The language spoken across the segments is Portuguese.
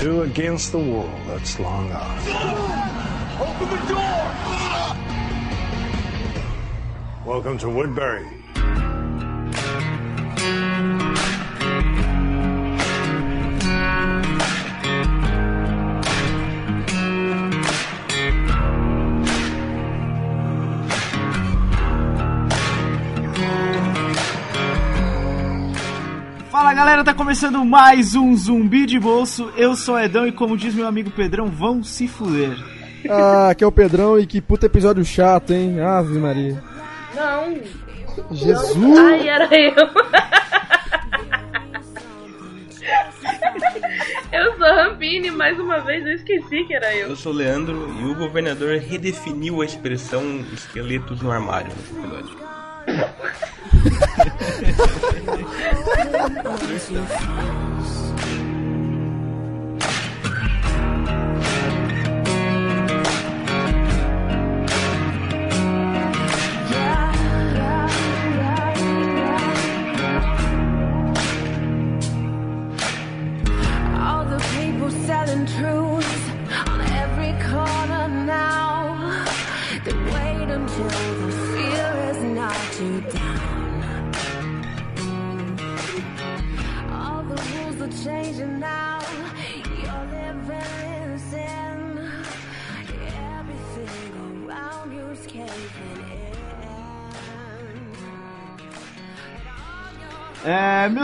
two against the world that's long gone. Open the door! Welcome to Woodbury. Galera, tá começando mais um Zumbi de Bolso. Eu sou Edão e como diz meu amigo Pedrão, vão se fuder. Ah, aqui é o Pedrão e que puta episódio chato, hein? Ave Maria. Não. Jesus! Ai, era eu. eu sou Rampini, mais uma vez eu esqueci que era eu. Eu sou o Leandro e o governador redefiniu a expressão esqueletos no armário nesse episódio. Jesús.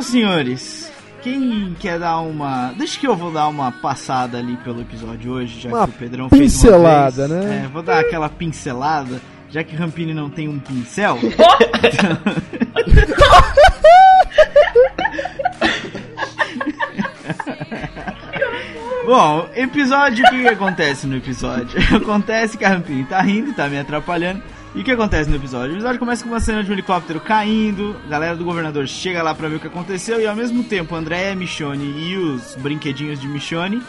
Meus senhores, quem quer dar uma. Deixa que eu vou dar uma passada ali pelo episódio hoje, já Uma que o Pedrão fez uma pincelada, né? É, vou dar aquela pincelada, já que Rampini não tem um pincel. Bom, episódio, o que, que acontece no episódio? Acontece que a Rampini tá rindo, tá me atrapalhando. E o que acontece no episódio? O episódio começa com uma cena de um helicóptero caindo, a galera do governador chega lá pra ver o que aconteceu e ao mesmo tempo Andréia Michone e os brinquedinhos de Michone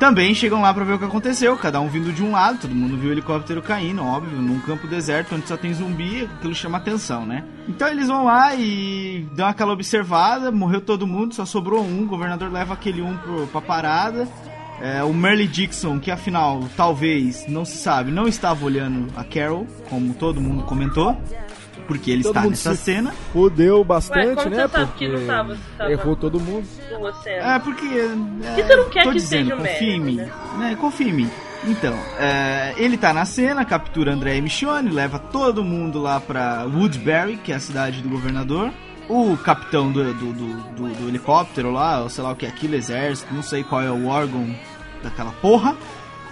também chegam lá pra ver o que aconteceu, cada um vindo de um lado, todo mundo viu o helicóptero caindo, óbvio, num campo deserto onde só tem zumbi, aquilo chama atenção, né? Então eles vão lá e dão aquela observada, morreu todo mundo, só sobrou um, o governador leva aquele um pro, pra parada. É, o Merle Dixon, que afinal, talvez, não se sabe, não estava olhando a Carol, como todo mundo comentou, porque ele Todo está nessa se- cena. Fudeu Ué, bastante, como né? você sabe Porque que não tava? Você tava errou todo mundo. É, porque. É, Que você não quer tô que dizendo, seja o confia em mim. né? Né, confia em mim. Então, é, ele tá na cena, captura André e Michonne, leva todo mundo lá pra Woodbury, que é a cidade do governador. O capitão do, do, do, do- helicóptero lá, ou sei lá o que é aquilo, exército, não sei qual é o órgão daquela porra,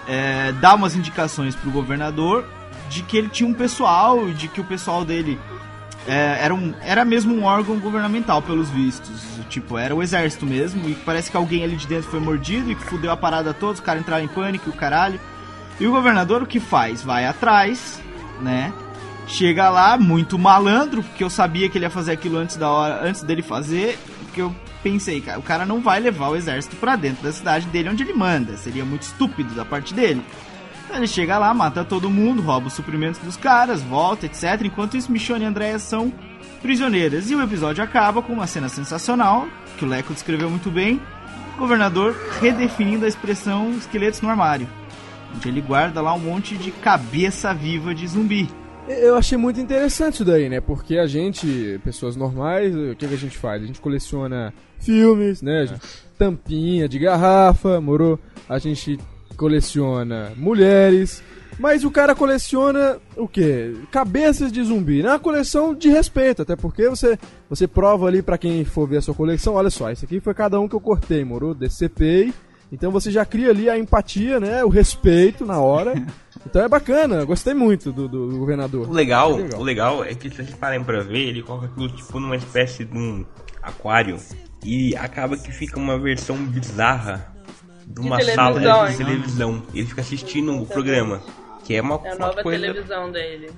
é, dá umas indicações pro governador de que ele tinha um pessoal, de que o pessoal dele é, era, um, era mesmo um órgão governamental, pelos vistos. Tipo, era o exército mesmo. E parece que alguém ali de dentro foi mordido e que fudeu a parada toda. Os caras entraram em pânico o caralho. E o governador o que faz? Vai atrás, né? Chega lá, muito malandro, porque eu sabia que ele ia fazer aquilo antes da hora, antes dele fazer. Porque eu pensei, cara, o cara não vai levar o exército pra dentro da cidade dele onde ele manda. Seria muito estúpido da parte dele. Então ele chega lá, mata todo mundo, rouba os suprimentos dos caras, volta, etc. Enquanto isso, Michonne e Andréia são prisioneiras. E o episódio acaba com uma cena sensacional, que o Leco descreveu muito bem. O governador redefinindo a expressão esqueletos no armário. Onde ele guarda lá um monte de cabeça viva de zumbi. Eu achei muito interessante isso daí, né? Porque a gente, pessoas normais, o que, que a gente faz? A gente coleciona filmes, né? Gente- tampinha de garrafa, morou? A gente coleciona mulheres. Mas o cara coleciona o quê? Cabeças de zumbi. É uma coleção de respeito, até porque você, você prova ali pra quem for ver a sua coleção, olha só, esse aqui foi cada um que eu cortei, morou? Decepei. Então você já cria ali a empatia, né? O respeito na hora. Então é bacana, gostei muito do, do O governador. legal, Legal. o legal é que se vocês pararem pra ver, ele coloca aquilo tipo numa espécie de um aquário. E acaba que fica uma versão bizarra de uma sala televisão, de hein? televisão. Ele fica assistindo o programa. Que é uma, É a uma nova coisa. televisão dele.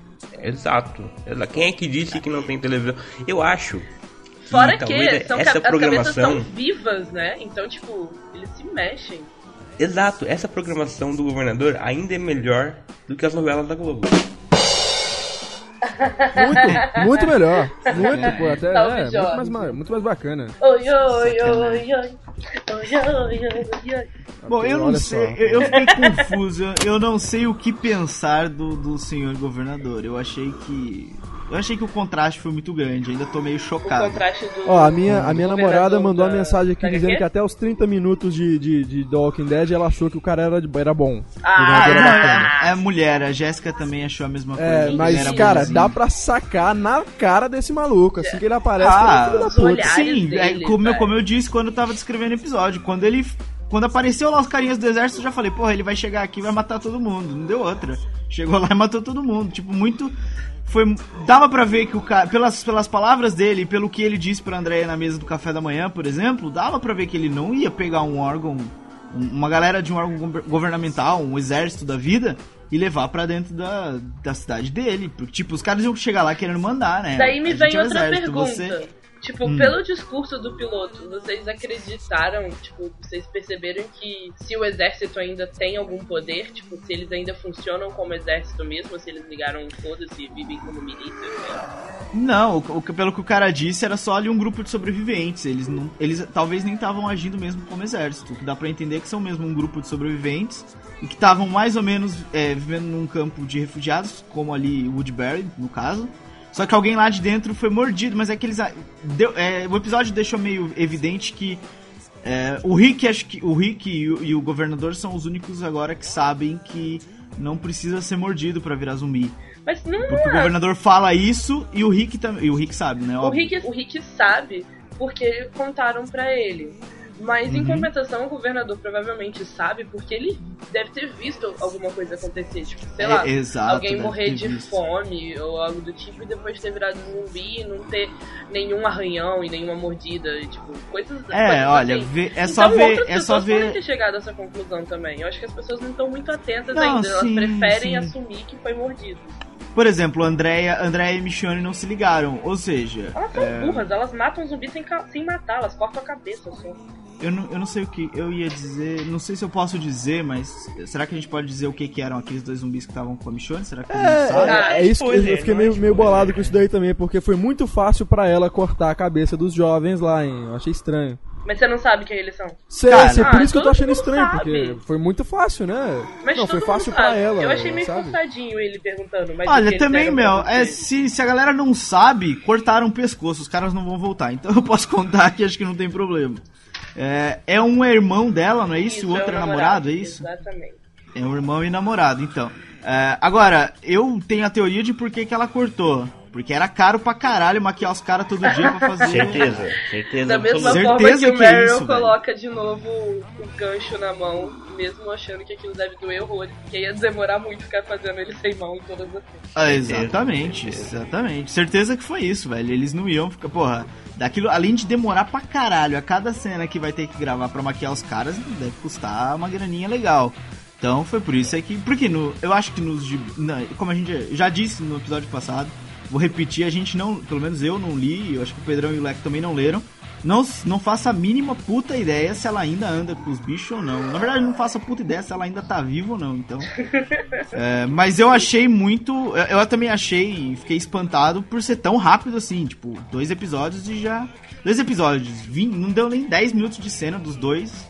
Exato. Quem é que disse que não tem televisão? Eu acho. que Fora talvez que são, essa ca- as cabeças programação. são vivas, né? Então, tipo, eles se mexem. Exato, essa programação do governador ainda é melhor do que as novelas da Globo. Muito, muito melhor. Muito, pô, até é, muito, mais, ma- muito mais bacana. Oi, oi, oi, oi. Oi, oi, oi, oi. Bom, eu não sei, eu, eu fiquei confuso, eu- eu não sei o que pensar do, do senhor governador. Eu achei que. Eu achei que o contraste foi muito grande, ainda tô meio O chocado. contraste do. Ó, a minha, a minha namorada mandou uma da- mensagem aqui da dizendo HQ? que até os 30 minutos de, de, de The Walking Dead ela achou que o cara era, de- era bom. Ah, O não, era bacana. é, é mulher, a Jéssica também achou a mesma coisa. É, mas, era cara, bonzinho. dá pra sacar na cara desse maluco. Assim que ele aparece, Ah, ele é da puta. Sim, é, dele, como, eu, velho. como eu disse quando eu tava descrevendo o episódio. Quando ele. Quando apareceu lá os carinhas do exército, eu já falei, porra, ele vai chegar aqui e vai matar todo mundo. Não deu outra. Chegou lá e matou todo mundo. Tipo, muito. Foi. Dava pra ver que o cara. Pelas, pelas palavras dele, pelo que ele disse pra Andréia na mesa do café da manhã, por exemplo, dava pra ver que ele não ia pegar um órgão. um- Uma galera de um órgão gover- governamental, um exército da vida. E levar pra dentro da, da cidade dele. Porque, tipo, os caras iam chegar lá querendo mandar, né? Daí me vem é o outra exército, pergunta. você- Tipo, Hum. pelo discurso do piloto, vocês acreditaram, tipo, vocês perceberam que se o exército ainda tem algum poder, tipo, se eles ainda funcionam como exército mesmo, se eles ligaram foda-se e vivem como milícia, lá. Não, o, que- pelo que o cara disse, era só ali um grupo de sobreviventes. Eles, não, eles talvez nem estavam agindo mesmo como exército. O que dá pra entender que são mesmo um grupo de sobreviventes e que estavam mais ou menos é, vivendo num campo de refugiados, como ali Woodbury, no caso. Só que alguém lá de dentro foi mordido, mas é que eles. deu- é, o episódio deixou meio evidente que é, o Rick, acho que o Rick e o, e o governador são os únicos agora que sabem que não precisa ser mordido pra virar zumbi. Mas não Porque o é. governador fala isso e o Rick também. E o Rick sabe, né? O. Rick, o Rick sabe porque contaram pra ele. Mas em Uhum. compensação, o governador provavelmente sabe porque ele deve ter visto alguma coisa acontecer. Tipo, sei É, lá, exato, alguém morrer de visto. fome ou algo do tipo e depois ter virado zumbi e não ter nenhum arranhão e nenhuma mordida. E, tipo, coisas. É, coisas olha, assim. vê- é então, só ver. outras É só ver. ter chegado a essa conclusão também. Eu acho que as pessoas não estão muito atentas Não, ainda. Elas sim, preferem sim. assumir que foi mordido. Por exemplo, Andréia, Andréia e Michonne não se ligaram. Ou seja, Elas são É. burras, elas matam zumbi sem, sem matar, elas cortam a cabeça só. eu não, eu não sei o que eu ia dizer. Não sei se eu posso dizer, mas. Será que a gente pode dizer o que, que eram aqueles dois zumbis que estavam com a Michonne? Será que mundo sabe? É, é isso que eu- fiquei não é meio, meio bolado com isso daí também, porque foi muito fácil pra ela cortar a cabeça dos jovens lá, hein? Eu achei estranho. Mas você não sabe quem eles são. Sei, Cara, sei, por ah, isso que eu tô achando estranho, sabe. porque foi muito fácil, né? Mas não, foi fácil mundo pra sabe. ela. Eu achei meio sabe? forçadinho ele perguntando. Olha, também, Mel, é, se, se a galera não sabe, cortaram o pescoço, os caras não vão voltar. Então eu posso contar que acho que não tem problema. É, é um irmão dela, não é isso? o outro é namorado, é isso? Exatamente. É um irmão e namorado, então. É, agora, eu tenho a teoria de por que, que ela cortou. Porque era caro pra caralho maquiar os caras todo dia pra fazer. Certeza, certeza. Da mesma absoluta. forma Certeza que o que é Meryl isso, velho. coloca de novo o gancho na mão, mesmo achando que aquilo deve doer horrores, porque ia demorar muito ficar fazendo ele sem mão em todas as. Ah, exatamente, exatamente. Certeza que foi isso, velho. Eles não iam ficar, porra, daquilo, além de demorar pra caralho a cada cena que vai ter que gravar pra maquiar os caras, deve custar uma graninha legal. Então foi por isso é que. Porque no, eu acho que nos. na- como a gente já disse no episódio passado, vou repetir, a gente não. Pelo menos eu não li, eu acho que o Pedrão e o Leco também não leram. Não, não faça a mínima puta ideia se ela ainda anda com os bichos ou não. Na verdade, não faça puta ideia se ela ainda tá viva ou não, então. É, mas eu achei muito. Eu, eu também achei. Fiquei espantado por ser tão rápido assim. Tipo, dois episódios e já. Dois episódios. Vim, não deu nem 10 minutos de cena dos dois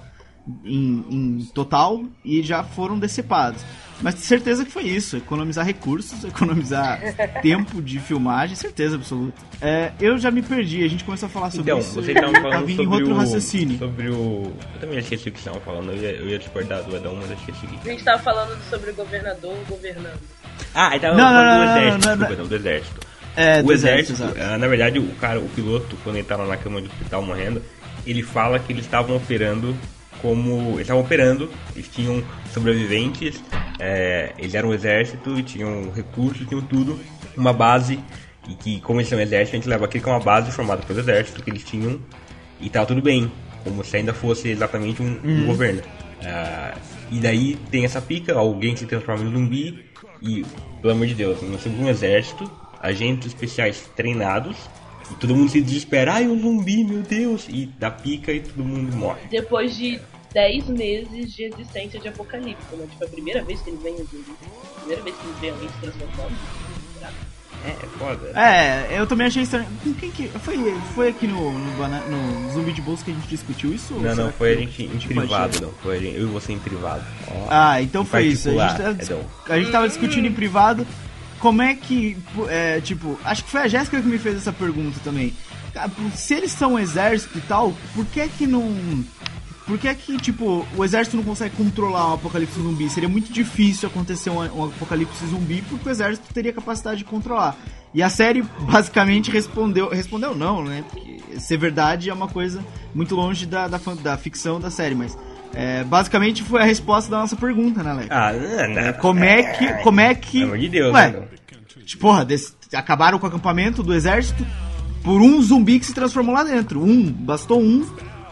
em, em total e já foram decepados. Mas certeza que foi isso, economizar recursos, economizar tempo de filmagem, certeza absoluta. É, eu já me perdi, a gente começou a falar sobre Então, isso. você tava eu falando sobre outro o, raciocínio. sobre o... Eu também esqueci o que você tava falando, eu ia, eu ia discordar do Adão, mas eu esqueci o que A gente tava falando sobre o governador governando. Ah, tava Não, falando não, do exército, não, não, desculpa, não, do exército. É, o do exército, exato. ah, na verdade, o cara, o piloto, quando ele tava na cama de hospital morrendo, ele fala que eles estavam operando como. Eles estavam operando, eles tinham sobreviventes, é, eles eram um exército, tinham recursos, tinham tudo, uma base, e que, como eles são um exército, a gente leva aquilo que é uma base formada pelo exército, que eles tinham, e tava tudo bem, como se ainda fosse exatamente um, um governo. Ah, e daí tem essa pica, alguém se transforma em zumbi, e, pelo amor de Deus, nós temos um exército, agentes especiais treinados, e todo mundo se desespera, ai, um zumbi, meu Deus, e dá pica e todo mundo morre. Depois de 10 meses de existência de Apocalipse, né? Tipo, a primeira vez que eles veem o zumbi. A primeira vez que eles veem alguém se transformando. Será? É, foda. É, eu também achei estranho. Quem que. Foi, foi aqui no, no, no Zumbi de Bolsa que a gente discutiu isso? Não, não, foi a gente em privado, achei? não. Foi eu e você em privado. Ó, Ah, então Em foi isso. A gente, tava, Edão. a gente tava discutindo em privado como é que. É, tipo, acho que foi a Jéssica que me fez essa pergunta também. Se eles são um exército e tal, por que que não. Por que que, tipo, o exército não consegue controlar um apocalipse zumbi? Seria muito difícil acontecer um, um apocalipse zumbi porque o exército teria capacidade de controlar. E a série basicamente respondeu. Respondeu não, né? Porque ser verdade é uma coisa muito longe da, da, da ficção da série, mas. É, basicamente foi a resposta da nossa pergunta, né, Alex? Ah, não, não. Como é que. Como é que. Pelo amor de Deus, Ué, né? tipo, porra, desse- acabaram com o acampamento do exército por um zumbi que se transformou lá dentro. Um, bastou um.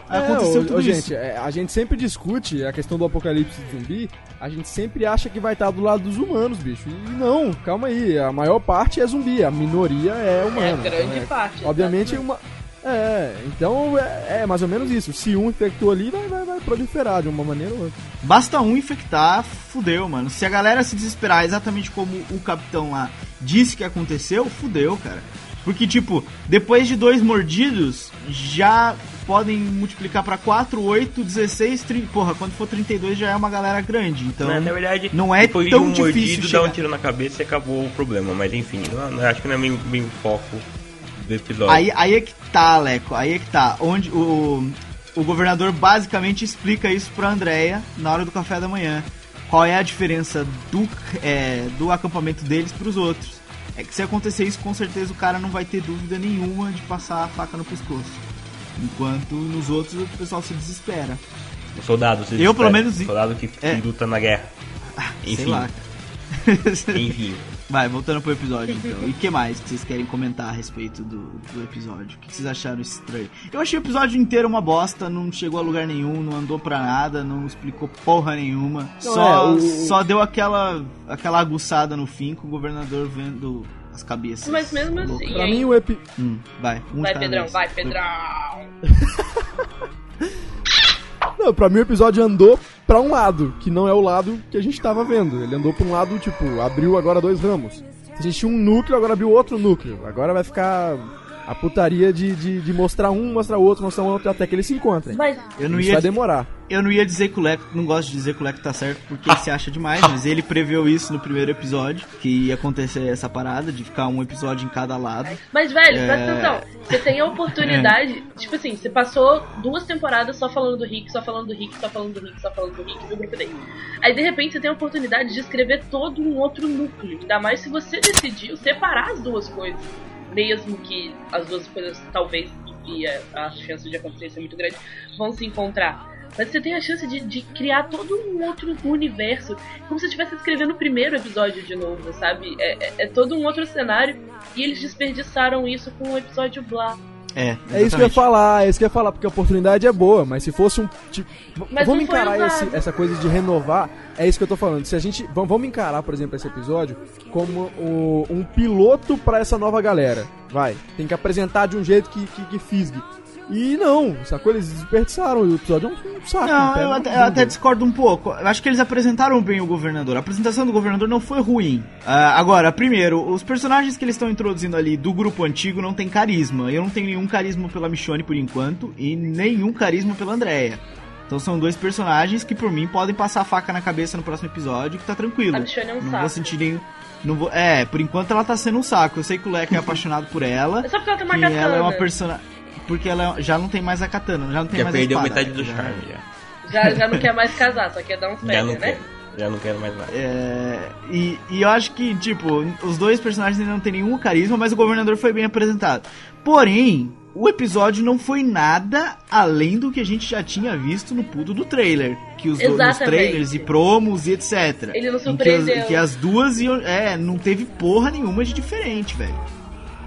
Aí É, aconteceu ô, tudo ô, isso. gente, é, a gente sempre discute a questão do apocalipse zumbi, a gente sempre acha que vai estar do lado dos humanos, bicho. E não, calma aí, a maior parte é zumbi, a minoria é É humana. grande Então, é- parte. Obviamente exatamente. uma. É, então é, é mais ou menos isso. Se um infectou ali, vai, vai, vai proliferar de uma maneira ou outra. Basta um infectar, fudeu, mano. Se a galera se desesperar exatamente como o capitão lá disse que aconteceu, fudeu, cara. Porque, tipo, depois de dois mordidos, já podem multiplicar pra 4, 8, 16, 30. Porra, quando for 32 já é uma galera grande. Então, Na, na verdade, não é depois tão de um difícil mordido, chegar. dar um tiro na cabeça e acabou o problema. Mas enfim, não, não- acho que não é bem, bem o foco do episódio. Aí, aí é que tá, Aleco, aí é que tá. Onde o, o governador basicamente explica isso pra Andrea na hora do café da manhã. Qual é a diferença do, é, do acampamento deles pros outros. É que se acontecer isso, com certeza o cara não vai ter dúvida nenhuma de passar a faca no pescoço. Enquanto nos outros o pessoal se desespera. O soldado, você Eu, pelo menos, o soldado que, é. luta na guerra. Sei Enfim. lá, cara. Enfim. Vai, voltando pro episódio então. E o que mais que vocês querem comentar a respeito do, do episódio? O que vocês acharam estranho? Eu achei o episódio inteiro uma bosta, não chegou a lugar nenhum, não andou pra nada, não explicou porra nenhuma. Não, só, é, o- só deu aquela, aquela aguçada no fim com o governador vendo as cabeças. Mas mesmo assim, Pra hein? mim, o epi... Hum, vai, um Vai, cada Pedrão, vez. vai, Pedrão. Pra mim o episódio andou pra um lado, que não é o lado que a gente tava vendo. Ele andou pra um lado, tipo, abriu agora dois ramos. A gente tinha um núcleo, agora abriu outro núcleo. Agora vai ficar a putaria de, de, de mostrar um, mostrar outro, mostrar um outro, até que eles se encontrem. Mas Eu não Isso ia vai demorar. Eu não ia dizer que o Leco, não gosto de dizer que o Leco tá certo porque ele se acha demais, mas ele preveu isso no primeiro episódio, que ia acontecer essa parada de ficar um episódio em cada lado. Mas, velho, É. presta atenção. Você tem a oportunidade. Tipo assim, você passou duas temporadas só falando do Rick, só falando do Rick, só falando do Rick, só falando do Rick, do grupo dele. Aí, de repente, você tem a oportunidade de escrever todo um outro núcleo. Ainda mais se você decidiu separar as duas coisas. Mesmo que as duas coisas, talvez, e a, a chance de acontecer ser muito grande, vão se encontrar. Mas você tem a chance de, de criar todo um outro universo. Como se estivesse escrevendo o primeiro episódio de novo, sabe? É, é- é todo um outro cenário. E eles desperdiçaram isso com o episódio Blá. É, É isso que eu ia falar, é isso que eu ia falar, porque a oportunidade é boa, mas se fosse um. Tipo, Mas vamos encarar esse- essa coisa de renovar, é isso que eu tô falando. Se a gente. Vamos, encarar, por exemplo, esse episódio como o- um piloto pra essa nova galera. Vai. Tem que apresentar de um jeito que, que, que fisgue. E não, sacou? Eles desperdiçaram o episódio. É um, um saco. um Não, pé eu até, eu até discordo um pouco. Eu acho que eles apresentaram bem o governador. A apresentação do governador não foi ruim. Ah, agora, primeiro, os personagens que eles estão introduzindo ali do grupo antigo não tem carisma. Eu não tenho nenhum carisma pela Michonne por enquanto e nenhum carisma pela Andrea. Então são dois personagens que por mim podem passar a faca na cabeça no próximo episódio que tá tranquilo. A Michonne é um não saco. vou sentir nenhum. Não vou, é, por enquanto ela tá sendo um saco. Eu sei que o Leco é apaixonado por ela. É só porque ela tem uma katana. ela é uma personagem. Porque ela já não tem mais a katana, já não tem Já mais a perdeu espada. metade do Já- charme, já. Já, já não quer mais casar, só quer dar uns Já não né? Já não quero mais nada. É, e, e eu acho que, tipo, os dois personagens ainda não tem nenhum carisma, mas o governador foi bem apresentado. Porém, o episódio não foi nada além do que a gente já tinha visto no pudo do trailer. Que os do- nos Exatamente. trailers e promos e etc. Ele não Em que as, surpreendeu. que as duas iam. É, não teve porra nenhuma de diferente, velho.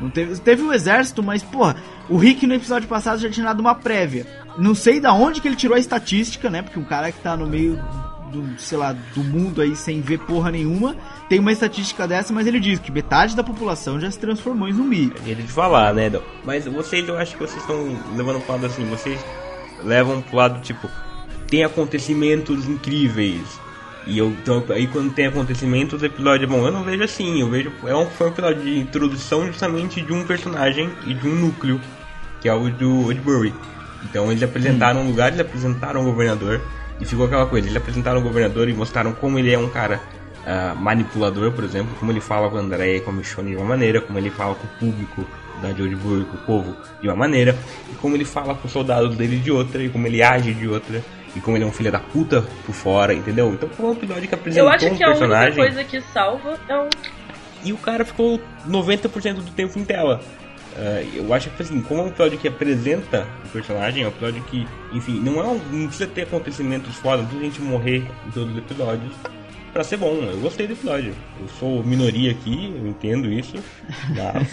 Não teve, teve o exército, mas, porra, o Rick no episódio passado já tinha dado uma prévia. Não sei da onde que ele tirou a estatística, né? Porque um cara que tá no meio do, sei lá, do mundo aí sem ver porra nenhuma, tem uma estatística dessa, mas ele diz que metade da população já se transformou em zumbi. É jeito de falar, né? Mas vocês, eu acho que vocês estão levando pro lado assim, vocês levam pro lado, tipo, tem acontecimentos incríveis. E eu, então, aí quando tem acontecimentos, os episódios, bom, eu não vejo assim, eu vejo, é um, foi um episódio de introdução justamente de um personagem e de um núcleo, que é o do Woodbury. Então eles apresentaram um lugar, eles apresentaram o governador, e ficou aquela coisa, eles apresentaram o governador e mostraram como ele é um cara ah, manipulador, por exemplo, como ele fala com o André e com a Michonne de uma maneira, como ele fala com o público da de Woodbury, com o povo de uma maneira, e como ele fala com os soldados dele de outra, e como ele age de outra, e como ele é um filho da puta por fora, entendeu? Então foi um episódio que apresentou Eu acho que um a única personagem coisa que salva é um. e o cara ficou 90% do tempo em tela. Ah, eu acho que assim, como é um episódio que apresenta o personagem, é um episódio que, enfim, não é um, não precisa ter acontecimentos foda, não precisa a gente morrer em todos os episódios pra ser bom. Eu gostei do episódio. Eu sou minoria aqui, eu entendo isso. Mas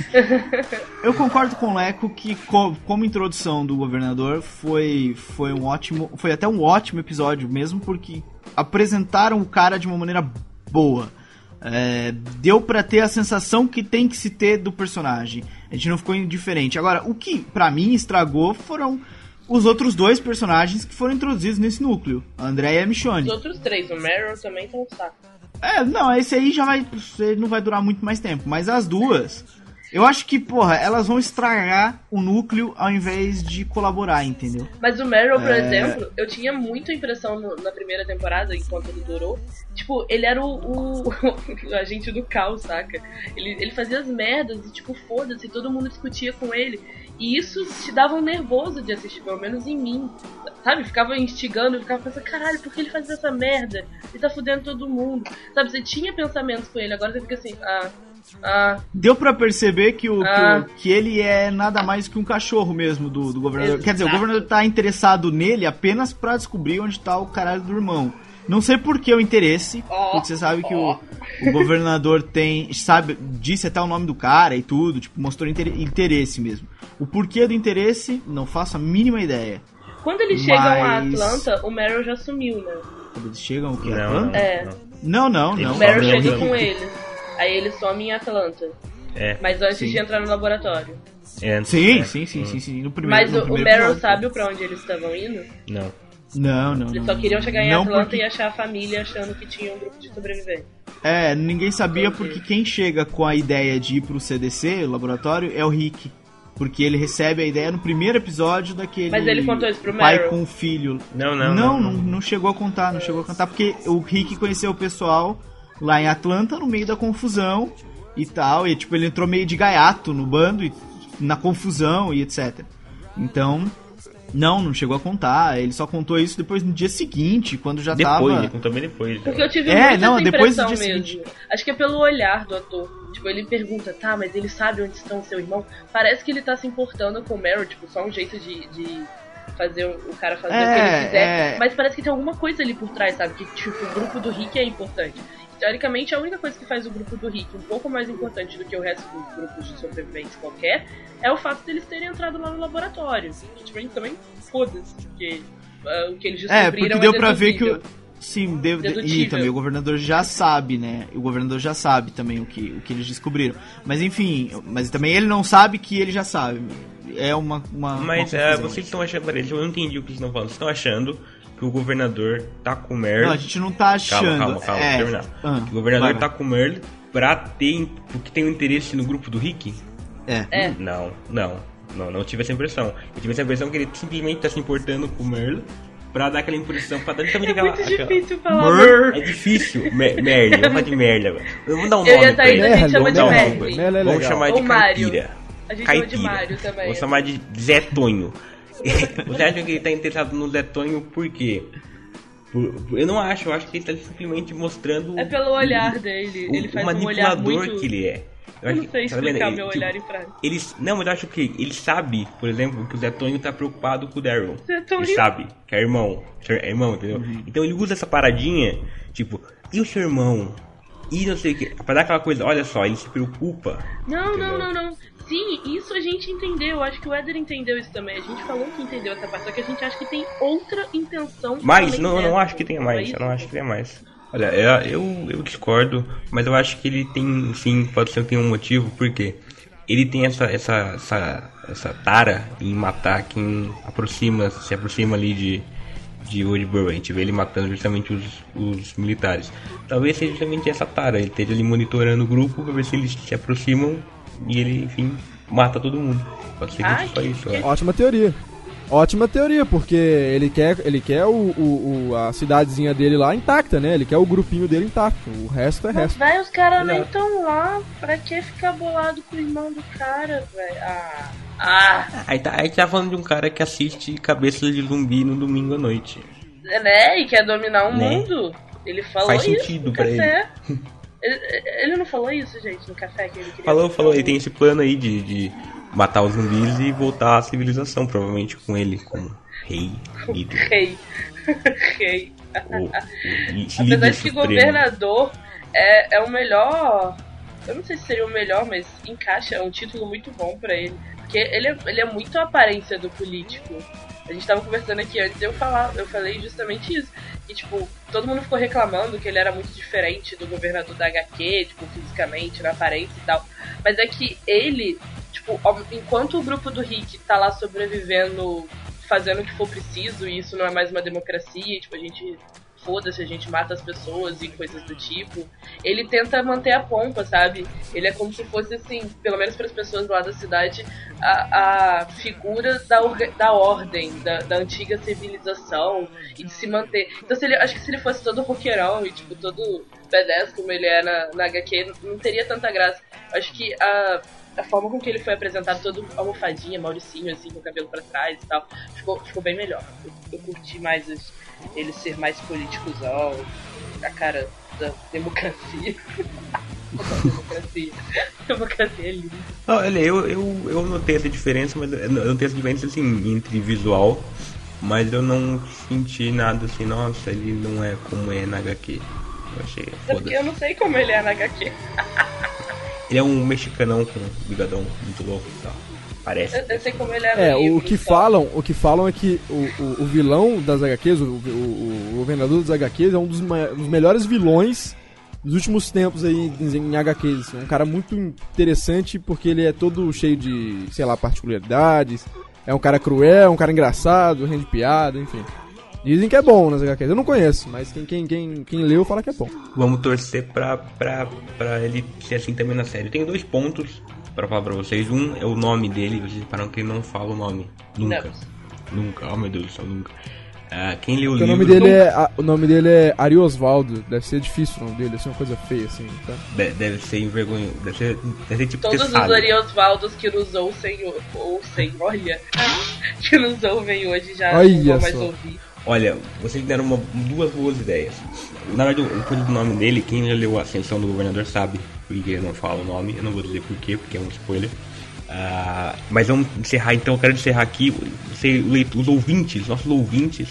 Eu concordo com o Leco que co- como introdução do governador foi foi um ótimo, foi até um ótimo episódio mesmo porque apresentaram o cara de uma maneira boa. É, deu pra ter a sensação que tem que se ter do personagem. A gente não ficou indiferente. Agora, o que pra mim estragou foram os outros dois personagens que foram introduzidos nesse núcleo, a André e a Os Michonne. outros três, o Meryl também tá um saco. É, não, esse aí já vai. não vai durar muito mais tempo. Mas as duas, eu acho que, porra, elas vão estragar o núcleo ao invés de colaborar, entendeu? Mas o Meryl, por É. exemplo, eu tinha muita impressão no- na primeira temporada, enquanto ele durou. Tipo, ele era o, o, o agente do caos, saca? Ele, ele fazia as merdas e, tipo, foda-se, todo mundo discutia com ele. E isso te dava um nervoso de assistir, pelo menos em mim. Sabe? Ficava instigando, ficava pensando, caralho, por que ele faz essa merda? Ele tá fudendo todo mundo. Sabe, você tinha pensamentos com ele, agora você fica assim, ah, ah, Deu pra perceber que, o, que, Ah. o- que ele é nada mais que um cachorro mesmo do, do governador. Quer dizer, o Exato. governador tá interessado nele apenas pra descobrir onde tá o caralho do irmão. Não sei por que o interesse, porque você sabe que o, o governador tem, sabe, disse até o nome do cara e tudo, tipo, mostrou inter- interesse mesmo. O porquê do interesse, não faço a mínima ideia. Quando eles chegam a Mas- Atlanta, o Meryl já sumiu, né? Quando eles chegam, o quê? não, Atlanta? não, É. Não, não, Ele não. O Meryl chega não. com eles. Aí eles somem em Atlanta. é, Mas antes Sim. de entrar no laboratório. é, Sim, é, sim, sim, sim, sim. No Mas primeiro, no o, o primeiro Meryl episódio. sabe pra onde eles estavam indo? Não. Não, não, Eles não. só queriam chegar em não Atlanta porque- e achar a família achando que tinha um grupo de sobreviventes. É, ninguém sabia Entendi. porque quem chega com a ideia de ir pro CDC, o laboratório, é o Rick. Porque ele recebe a ideia no primeiro episódio daquele. Mas ele contou isso pro pai Meryl? com o filho. Não, não, Não, não. não, não chegou a contar, não chegou a contar, porque o Rick conheceu o pessoal lá em Atlanta no meio da confusão e tal. E tipo, ele entrou meio de gaiato no bando e na confusão e etc. Então. Não, não chegou a contar. Ele só contou isso depois no dia seguinte, quando já Depois, tava. ele contou bem depois. Porque eu tive É, não, essa depois do impressão dia mesmo. seguinte. Acho que é pelo olhar do ator. Tipo, ele pergunta, tá, mas ele sabe onde estão seu irmão. Parece que ele tá se importando com o Meryl, tipo, só um jeito de, de fazer o cara fazer o que É, ele quiser. é. Mas parece que tem alguma coisa ali por trás, sabe? Que, tipo, o grupo do Rick é importante. Teoricamente, a única coisa que faz o grupo do Rick um pouco mais importante do que o resto dos grupos de sobreviventes qualquer é o fato deles terem entrado lá no laboratório. Que, tipo, também foda-se, porque ah, o que eles É, descobriram porque deu pra ver que o. Sim, deu, e também o governador já sabe, né? O governador já sabe também o que, o que eles descobriram. Mas enfim, mas também ele não sabe que ele já sabe. É uma. uma Mas uma é, vocês estão achando, peraí, eu não entendi o que vocês estão falando. Vocês estão achando que o governador tá com o Merle. Não, a gente não tá achando. Calma, calma, calma, é, terminar. ah, Que o governador vai, tá com o Merle pra ter. porque tem um interesse no grupo do Rick? É. É. Não, não. Não, não tive essa impressão. Eu tive essa impressão que ele simplesmente tá se importando com o Merle pra dar aquela impressão, pra dar também É aquela. muito aquela- difícil falar Mer- É difícil. Me- Merle, vamos falar de Merle agora. Vamos dar um Eu nome e a pra Thaís, ele. a gente chama de Vamos chamar de Ou Mário. caipira. A gente chama de. Mário também. Vou chamar de Zé Tonho. Você acha que ele tá interessado no Zé Tonho por quê? Por- por- eu não acho, eu acho que ele tá simplesmente mostrando É pelo olhar dele. o, Ele o faz um olhar manipulador muito... que ele é. Eu acho não que- sei tá explicar Ele, meu tipo, olhar em frase. Eles, não, mas eu acho que ele sabe, por exemplo, que o Zé Tonho tá preocupado com o Daryl. Zé Tonho? Ele sabe que é irmão, é irmão, entendeu? Uhum. Então ele usa essa paradinha, tipo, e o seu irmão? E não sei o que, pra dar aquela coisa, olha só, ele se preocupa. Não, Entendeu? não, não, não. Sim, isso a gente entendeu. Acho que o Éder entendeu isso também. A gente falou que entendeu essa parte, só que a gente acha que tem outra intenção. Mas não, eu não dessa. acho que tenha mais, É eu não acho que tenha mais. Olha, é, eu, eu discordo, mas eu acho que ele tem, sim, pode ser que tenha um motivo, porque ele tem essa, essa, essa, essa tara em matar quem aproxima, se aproxima ali de, de Woodbury. A gente vê ele matando justamente os, os militares. Talvez seja justamente essa tara. Ele esteja ali monitorando o grupo pra ver se eles se aproximam e ele, enfim, mata todo mundo. Pode ser que Ai, só isso. que- é. Ótima teoria. Ótima teoria, porque ele quer, ele quer o, o- o- a cidadezinha dele lá intacta, né? Ele quer o grupinho dele intacto. O resto é Mas, resto. velho, os caras nem Exato. tão lá. Pra que ficar bolado com o irmão do cara, velho? Ah. Ah, Aí tá, aí tá falando de um cara que assiste Cabeça de Zumbi no domingo à noite. né? E quer dominar o Né? mundo. Ele falou Faz isso sentido no pra café. Ele, ele não falou isso, gente, no café que ele queria. Falou, falou, ele tem esse plano aí de, de matar os zumbis e voltar à civilização, provavelmente com ele, como rei, líder, Rei. Rei. o, o Apesar de que supremo. governador é, é o melhor. Eu não sei se seria o melhor, mas encaixa, é um título muito bom pra ele. Porque ele é, ele é muito a aparência do político. A gente tava conversando aqui antes, eu eu falei justamente isso. Que tipo, todo mundo ficou reclamando que ele era muito diferente do governador da HQ, tipo, fisicamente, na aparência e tal. Mas é que ele, tipo, enquanto o grupo do Rick tá lá sobrevivendo, fazendo o que for preciso, e isso não é mais uma democracia, tipo, a gente foda-se, a gente mata as pessoas e coisas do tipo. Ele tenta manter a pompa, sabe? Ele é como se fosse, assim, pelo menos para as pessoas lá da cidade, a, a figura da, da ordem, da, da antiga civilização e de se manter. Então, se ele, acho que se ele fosse todo roqueirão e, tipo, todo badass como ele é na, na HQ, não teria tanta graça. Acho que a. A forma com que ele foi apresentado, todo almofadinha, mauricinho, assim, com o cabelo pra trás e tal, ficou, ficou bem melhor. Eu, eu curti mais os- ele ser mais políticozão, a cara da democracia. democracia. democracia é linda. Olha, eu, eu, eu notei essa diferença, mas eu notei essa diferença assim, entre visual, mas eu não senti nada assim, nossa, ele não é como é na HQ. Eu achei porque eu não sei como ele é na HQ. Ele é um mexicanão com bigodão muito louco e tal. Parece. Eu, eu sei como ele é É, o que falam, o que falam é que o, o, o vilão das HQs, o, o, o governador das HQs é um dos, dos melhores vilões dos últimos tempos aí em, em HQs. É um cara muito interessante porque ele é todo cheio de, sei lá, particularidades. É um cara cruel, é um cara engraçado, rende piada, enfim. Dizem que é bom nas HQs. Eu não conheço, mas quem, quem, quem, quem leu fala que é bom. Vamos torcer pra, pra, pra ele ser assim também na série. Tem dois pontos pra falar pra vocês. Um é o nome dele, vocês reparam que ele não fala o nome. Nunca. Nunca. Oh meu Deus do céu, nunca. Ah, quem leu o livro. nome dele é, a- o nome dele é Ari Osvaldo. Deve ser difícil o nome dele, deve ser uma coisa feia assim, tá? de- deve ser envergonhoso. Deve ser, deve ser tipo Todos os Tessalho. Ariosvaldos que nos ouvem, ouçem, olha, que nos ouvem hoje já Olha não vão mais só. ouvir. Olha, vocês deram uma- duas boas ideias. Na verdade, o coisa do nome dele, quem já leu a Ascensão do Governador sabe porque ele não fala o nome. Eu não vou dizer porquê, porque é um spoiler. Ah, mas vamos encerrar então. Eu quero encerrar aqui. Você, os ouvintes, nossos ouvintes,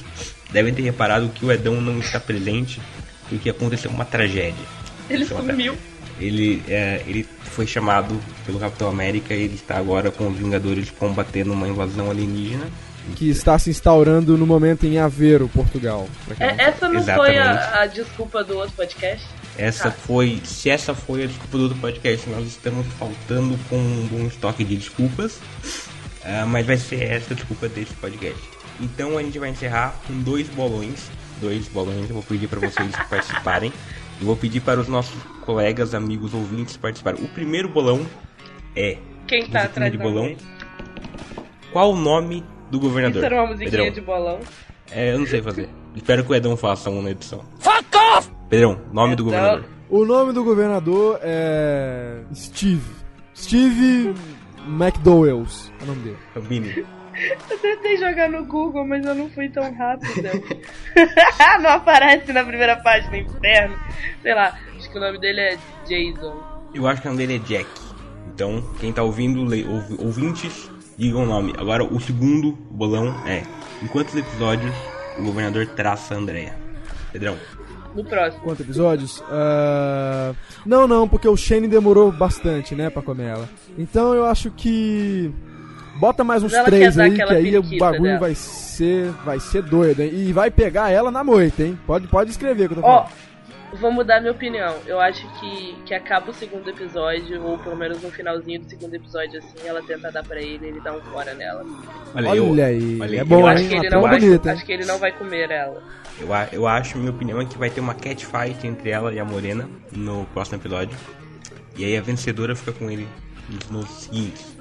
devem ter reparado que o Edão não está presente porque aconteceu uma tragédia. Ele sumiu. Ele, é, ele foi chamado pelo Capitão América e ele está agora com os Vingadores combatendo uma invasão alienígena. que está se instaurando no momento em Aveiro, Portugal. É, essa não Exatamente. foi a, a desculpa do outro podcast? Essa Ah. foi, se essa foi a desculpa do outro podcast, nós estamos faltando com um bom estoque de desculpas, ah, mas vai ser essa a desculpa desse podcast. Então a gente vai encerrar com dois bolões, dois bolões. Eu vou pedir para vocês participarem. Eu vou pedir para os nossos colegas, amigos, ouvintes participarem. O primeiro bolão é Quem tá atrás de bolão. Qual o nome do governador? Isso era uma musiquinha Pedrão. de bolão. É, eu não sei fazer. Espero que o Edão faça uma na edição. Fuck off! Pedrão, nome do Edão. governador. O nome do governador é. Steve. Steve McDowells é o nome dele. Cabine. Eu tentei jogar no Google, mas eu não fui tão rápida. não aparece na primeira página, inferno. Sei lá, acho que o nome dele é Jason. Eu acho que o nome dele é Jack. Então, quem tá ouvindo, le- ouvintes, digam o nome. Agora, o segundo bolão é: em quantos episódios o governador traça a Andrea? Pedrão, No próximo. Quantos episódios? Ah, Não, não, porque o Shane demorou bastante, né, pra comer ela. Então eu acho que. Bota mais uns três aí, que aí o bagulho dela. vai ser. Vai ser doido, hein? E vai pegar ela na moita, hein? Pode, pode escrever que eu tô falando. Vou mudar minha opinião. Eu acho que, que acaba o segundo episódio, ou pelo menos no finalzinho do segundo episódio, assim, ela tenta dar pra ele e ele dá um fora nela. Olha, Olha, eu, aí, olha é aí, bom, eu acho hein? que ele Uma não vai, bonita, acho que ele não vai comer ela. Eu, a- eu acho, minha opinião, é que vai ter uma catfight entre ela e a Morena no próximo episódio. E aí a vencedora fica com ele nos, nos seguintes.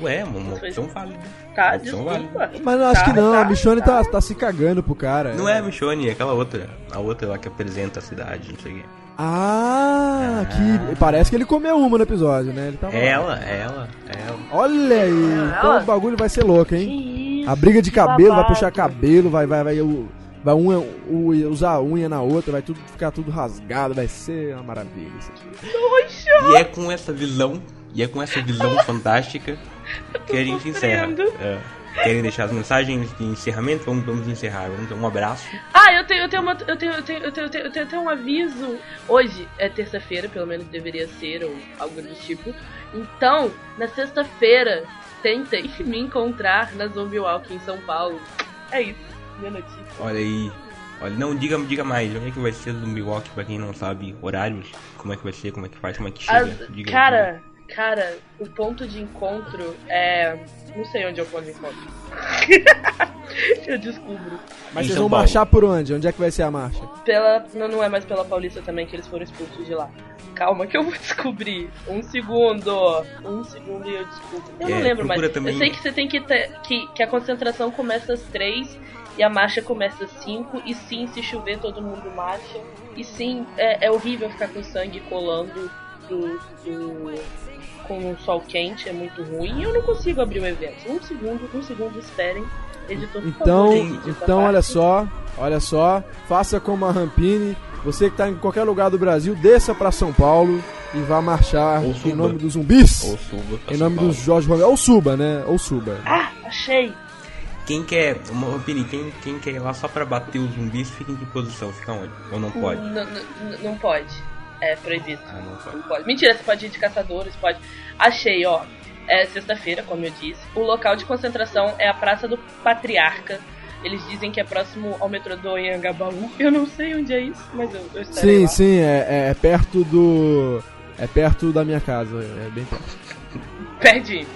Ué, uma, opção válida. Tá, Uma opção desculpa. válida. Mas eu acho Tá, que não, tá, a Michonne tá, tá se cagando pro cara. Não é a Michonne, é aquela outra. A outra lá que apresenta a cidade, não sei o quê. Ah, que parece que ele comeu uma no episódio, né? Ele tava É lá. ela, é ela, é ela. Olha aí, então ela? o bagulho vai ser louco, Que hein? isso, A briga de cabelo, vai babado. puxar cabelo, vai, vai, vai, o- vai unha, o- usar a unha na outra, vai tudo ficar tudo rasgado, vai ser uma maravilha. isso aqui. E é com essa visão, e é com essa visão fantástica que a gente encerra. É. Querem deixar as mensagens de encerramento? Vamos, vamos encerrar. Vamos dar um abraço. Ah, eu tenho, eu tenho, uma, eu tenho, eu tenho, eu tenho, eu tenho, eu tenho até um aviso. Hoje é terça-feira, pelo menos deveria ser, ou algo do tipo. Então, na sexta-feira, tentem me encontrar na Zombie Walk em São Paulo. É isso, minha notícia. Olha aí. Olha, não, diga, diga mais. Onde é que vai ser o Zumbi Walk pra quem não sabe horários? Como é que vai ser? Como é que faz? Como é que chega? As- Diga, cara, cara, o ponto de encontro é. Não sei onde é o ponto de encontro. eu descubro. Mas Em vocês vão Paulo. marchar por onde? Onde é que vai ser a marcha? Pela. Não, não é mais pela Paulista também que eles foram expulsos de lá. Calma que eu vou descobrir. Um segundo. Um segundo e eu descubro. Eu não É, lembro mais. também- Eu sei que você tem que ter. Que, que a concentração começa às três e a marcha começa às cinco. E sim, se chover, todo mundo marcha. E sim, é, é horrível ficar com sangue colando do, do- com o sol quente, é muito ruim. E eu não consigo abrir o evento. Um segundo, um segundo, esperem. Editor, Então, favor, então olha só, olha só, faça como a Rampini, você que tá em qualquer lugar do Brasil, desça pra São Paulo e vá marchar Ou em suba. nome dos zumbis, Ou suba em nome Paulo. do Jorge Romero, ou suba, né, ou suba. Ah, achei! Quem quer, uma opinião, quem, quem quer ir lá só pra bater os zumbis, fica em que posição? Fica onde? Ou não pode? N- n- não pode. É proibido. Ah, não pode. Não pode. Mentira, você pode ir de caçadores, pode. Achei, ó. É sexta-feira, como eu disse. O local de concentração é a Praça do Patriarca. Eles dizem que é próximo ao metrô do Anhangabaú. Eu não sei onde é isso, mas eu, eu estarei Sim, lá. sim, é, é perto do... é perto da minha casa, é bem perto. Perdi.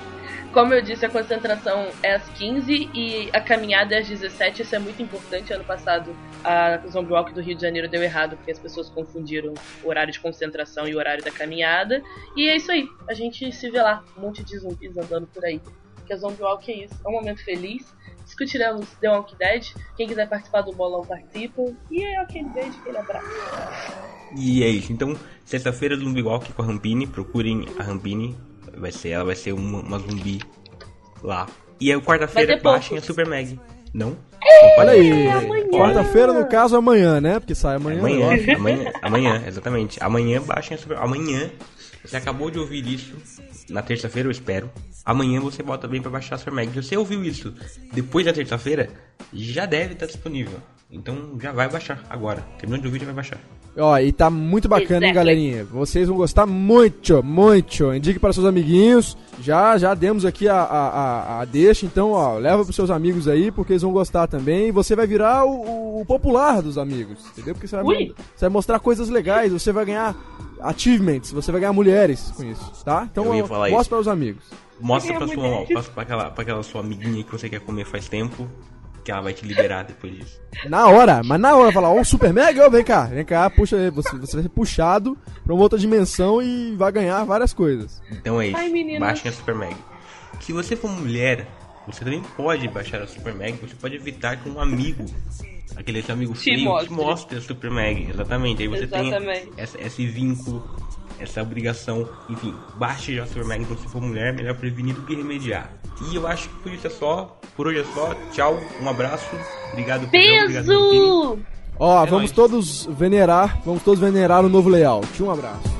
Como eu disse, a concentração é às 15 e a caminhada é às 17. Isso é muito importante. Ano passado, a Zombie Walk do Rio de Janeiro deu errado porque as pessoas confundiram o horário de concentração e o horário da caminhada. E é isso aí. A gente se vê lá. Um monte de zumbis andando por aí. Porque a Zombie Walk é isso. É um momento feliz. Discutiremos The Walking Dead. Quem quiser participar do bolão, participa. E é aquele beijo, aquele abraço. E é isso. Então, sexta-feira, Zumbi Walk com a Rampini. Procurem a Rampini. Vai ser, ela vai ser uma, uma zumbi lá. E aí, quarta-feira, baixem a Super Mag. Não? Olha aí, amanhã. quarta-feira no caso amanhã, né, porque sai amanhã. Amanhã, lógico. amanhã, amanhã, exatamente. Amanhã baixem a Super Amanhã, você acabou de ouvir isso. Na terça-feira, eu espero. Amanhã você bota bem pra baixar a Super Mag. Se você ouviu isso depois da terça-feira, já deve estar disponível. Então já vai baixar agora. Terminou de ouvir, já vai baixar. Ó, e tá muito bacana, hein, Exactly. galerinha? Vocês vão gostar muito, muito. Indique para seus amiguinhos. Já, já demos aqui a, a, a, a deixa, então, ó, leva pros seus amigos aí, porque eles vão gostar também. E você vai virar o, o- popular dos amigos, entendeu? Porque você vai, Ui. você vai mostrar coisas legais, você vai ganhar achievements, você vai ganhar mulheres com isso, tá? Então, Eu ia ó, falar mostra para os amigos. Mostra pra sua, pra, pra aquela, pra aquela sua amiguinha que você quer comer faz tempo, que ela vai te liberar depois disso. Na hora, mas na hora, falar, ó, o Super Mega, ó, vem cá, vem cá, puxa, aí, você, você vai ser puxado pra uma outra dimensão e vai ganhar várias coisas. Então é isso. Ai. Baixem a Super Mag. Se você for mulher, você também pode baixar a Super Mag. Você pode evitar que um amigo, aquele seu amigo Te feio, te mostre. mostre a Super Mag. Exatamente. Aí você Exatamente. tem essa- esse vínculo, essa obrigação. Enfim, baixe já Mag. Então, se for mulher, melhor prevenir do que remediar. E eu acho que por isso é só. Por hoje é só. Tchau, um abraço. Obrigado. Beijo! Ó, É vamos nóis. todos venerar, vamos todos venerar o novo layout. Um abraço.